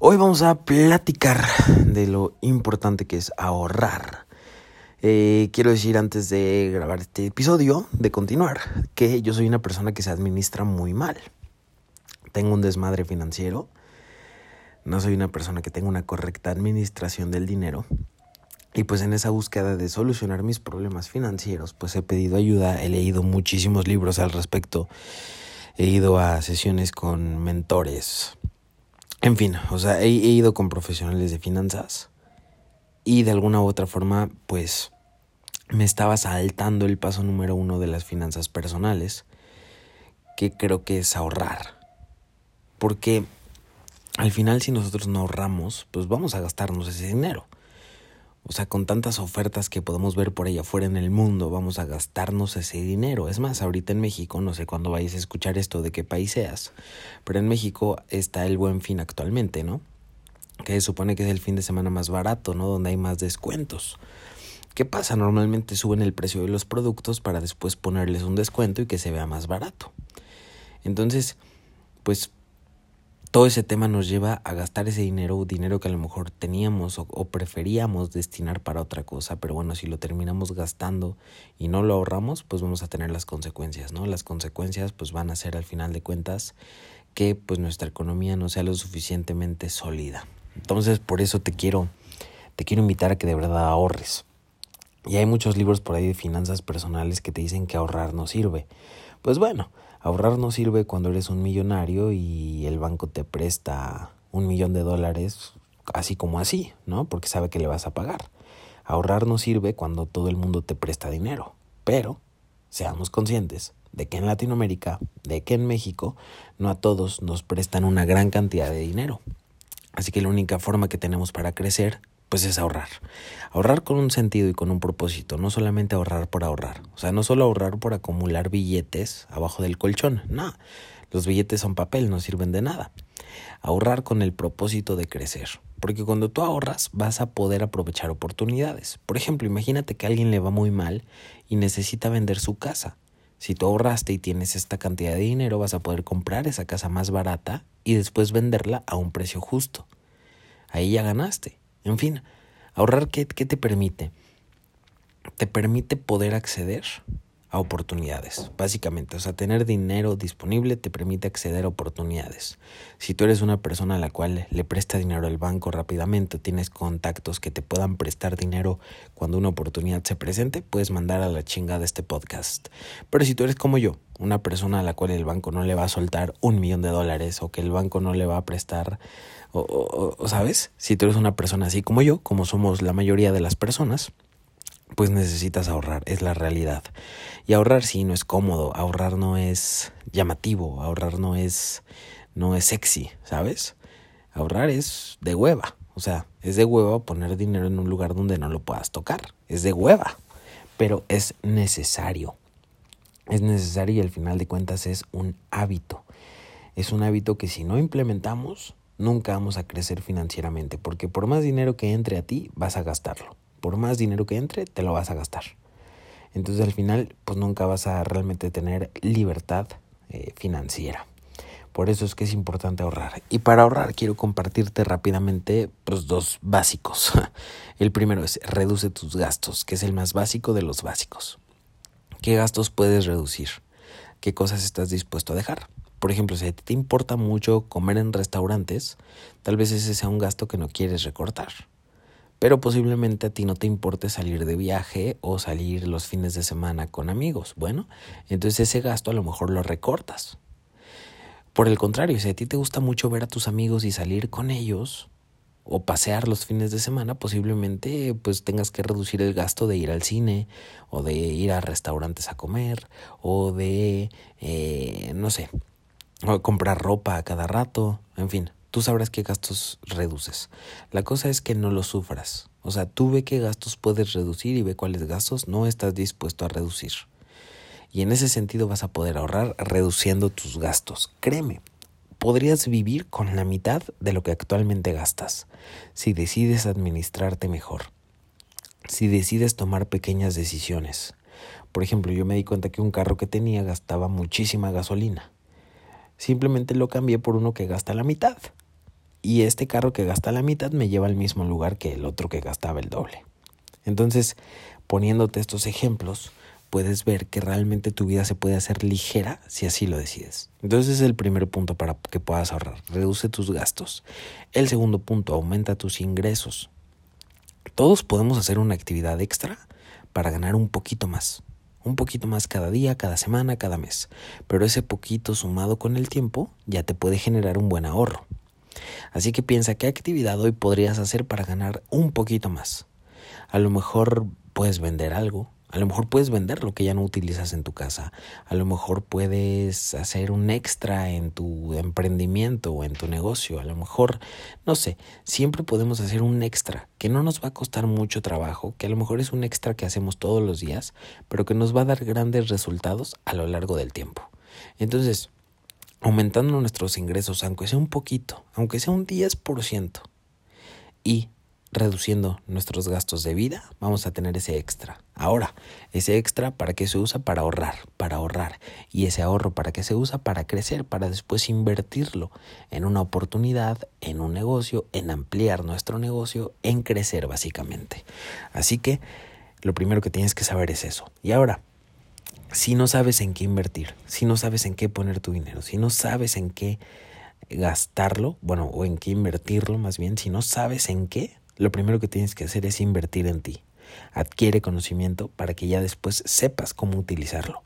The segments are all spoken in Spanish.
Hoy vamos a platicar de lo importante que es ahorrar. Eh, quiero decir antes de grabar este episodio, de continuar, que yo soy una persona que se administra muy mal. Tengo un desmadre financiero. No soy una persona que tenga una correcta administración del dinero. Y pues en esa búsqueda de solucionar mis problemas financieros, pues he pedido ayuda, he leído muchísimos libros al respecto, he ido a sesiones con mentores, en fin, o sea, he, ido con profesionales de finanzas y de alguna u otra forma, pues me estaba saltando el paso número uno de las finanzas personales, que creo que es ahorrar. Porque al final si nosotros no ahorramos, pues vamos a gastarnos ese dinero. O sea, con tantas ofertas que podemos ver por allá afuera en el mundo, vamos a gastarnos ese dinero. Es más, ahorita en México, no sé cuándo vais a escuchar esto de qué país seas, pero en México está el buen fin actualmente, ¿no? Que se supone que es el fin de semana más barato, ¿no? Donde hay más descuentos. ¿Qué pasa? Normalmente suben el precio de los productos para después ponerles un descuento y que se vea más barato. Entonces, pues todo ese tema nos lleva a gastar ese dinero, dinero que a lo mejor teníamos o, preferíamos destinar para otra cosa, pero bueno, si lo terminamos gastando y no lo ahorramos, pues vamos a tener las consecuencias, ¿no? Las consecuencias pues van a ser al final de cuentas que pues nuestra economía no sea lo suficientemente sólida. Entonces, por eso te quiero te quiero invitar a que de verdad ahorres. Y hay muchos libros por ahí de finanzas personales que te dicen que ahorrar no sirve. Pues bueno, Ahorrar no sirve cuando eres un millonario y el banco te presta un millón de dólares así como así, ¿no? Porque sabe que le vas a pagar. Ahorrar no sirve cuando todo el mundo te presta dinero. Pero seamos conscientes de que en Latinoamérica, de que en México, no a todos nos prestan una gran cantidad de dinero. Así que la única forma que tenemos para crecer pues es ahorrar. Ahorrar con un sentido y con un propósito, no solamente ahorrar por ahorrar. O sea, no solo ahorrar por acumular billetes abajo del colchón, no. Los billetes son papel, no sirven de nada. Ahorrar con el propósito de crecer. Porque cuando tú ahorras vas a poder aprovechar oportunidades. Por ejemplo, imagínate que a alguien le va muy mal y necesita vender su casa. Si tú ahorraste y tienes esta cantidad de dinero, vas a poder comprar esa casa más barata y después venderla a un precio justo. Ahí ya ganaste. En fin, ahorrar, ¿qué, te permite? Te permite poder acceder a oportunidades, básicamente. O sea, tener dinero disponible te permite acceder a oportunidades. Si tú eres una persona a la cual le presta dinero al banco rápidamente, tienes contactos que te puedan prestar dinero cuando una oportunidad se presente, puedes mandar a la chingada este podcast. Pero si tú eres como yo, una persona a la cual el banco no le va a soltar un millón de dólares o que el banco no le va a prestar o, o, sabes, si tú eres una persona así como yo, como somos la mayoría de las personas, pues necesitas ahorrar, es la realidad. Y ahorrar sí no es cómodo, ahorrar no es llamativo, ahorrar no es no es sexy, ¿sabes? Ahorrar es de hueva, o sea, es de hueva poner dinero en un lugar donde no lo puedas tocar, es de hueva, pero es necesario. Es necesario y al final de cuentas es un hábito. Es un hábito que si no implementamos, nunca vamos a crecer financieramente, porque por más dinero que entre a ti, vas a gastarlo. Por más dinero que entre, te lo vas a gastar. Entonces al final, pues nunca vas a realmente tener libertad eh, financiera. Por eso es que es importante ahorrar. Y para ahorrar quiero compartirte rápidamente pues, dos básicos. El primero es reduce tus gastos, que es el más básico de los básicos. ¿Qué gastos puedes reducir? ¿Qué cosas estás dispuesto a dejar? Por ejemplo, si te importa mucho comer en restaurantes, tal vez ese sea un gasto que no quieres recortar. Pero posiblemente a ti no te importe salir de viaje o salir los fines de semana con amigos. Bueno, entonces ese gasto a lo mejor lo recortas. Por el contrario, si a ti te gusta mucho ver a tus amigos y salir con ellos o pasear los fines de semana, posiblemente pues tengas que reducir el gasto de ir al cine o de ir a restaurantes a comer o de, eh, no sé, o comprar ropa a cada rato, en fin, tú sabrás qué gastos reduces. La cosa es que no lo sufras. O sea, tú ve qué gastos puedes reducir y ve cuáles gastos no estás dispuesto a reducir. Y en ese sentido vas a poder ahorrar reduciendo tus gastos. Créeme, podrías vivir con la mitad de lo que actualmente gastas si decides administrarte mejor. Si decides tomar pequeñas decisiones. Por ejemplo, yo me di cuenta que un carro que tenía gastaba muchísima gasolina Simplemente lo cambié por uno que gasta la mitad. Y este carro que gasta la mitad me lleva al mismo lugar que el otro que gastaba el doble. Entonces, poniéndote estos ejemplos, puedes ver que realmente tu vida se puede hacer ligera si así lo decides. Entonces es el primer punto para que puedas ahorrar. Reduce tus gastos. El segundo punto, aumenta tus ingresos. Todos podemos hacer una actividad extra para ganar un poquito más. Un poquito más cada día, cada semana, cada mes. Pero ese poquito sumado con el tiempo ya te puede generar un buen ahorro. Así que piensa qué actividad hoy podrías hacer para ganar un poquito más. A lo mejor puedes vender algo, a lo mejor puedes vender lo que ya no utilizas en tu casa. A lo mejor puedes hacer un extra en tu emprendimiento o en tu negocio. A lo mejor, no sé, siempre podemos hacer un extra que no nos va a costar mucho trabajo, que a lo mejor es un extra que hacemos todos los días, pero que nos va a dar grandes resultados a lo largo del tiempo. Entonces, aumentando nuestros ingresos, aunque sea un poquito, aunque sea un 10%, y reduciendo nuestros gastos de vida, vamos a tener ese extra. Ahora, ese extra para qué se usa para ahorrar, para ahorrar. Y ese ahorro para qué se usa para crecer, para después invertirlo en una oportunidad, en un negocio, en ampliar nuestro negocio, en crecer básicamente. Así que lo primero que tienes que saber es eso. Y ahora, si no sabes en qué invertir, si no sabes en qué poner tu dinero, si no sabes en qué gastarlo, bueno, o en qué invertirlo más bien, si no sabes en qué, lo primero que tienes que hacer es invertir en ti. Adquiere conocimiento para que ya después sepas cómo utilizarlo.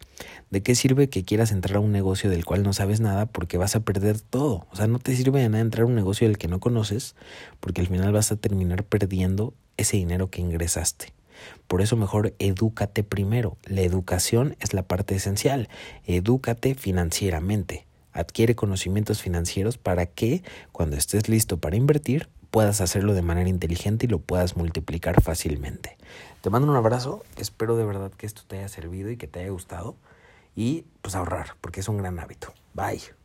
¿De qué sirve que quieras entrar a un negocio del cual no sabes nada porque vas a perder todo? O sea, no te sirve de nada entrar a un negocio del que no conoces porque al final vas a terminar perdiendo ese dinero que ingresaste. Por eso mejor edúcate primero. La educación es la parte esencial. Edúcate financieramente. Adquiere conocimientos financieros para que cuando estés listo para invertir puedas hacerlo de manera inteligente y lo puedas multiplicar fácilmente. Te mando un abrazo, espero de verdad que esto te haya servido y que te haya gustado y pues ahorrar, porque es un gran hábito. Bye.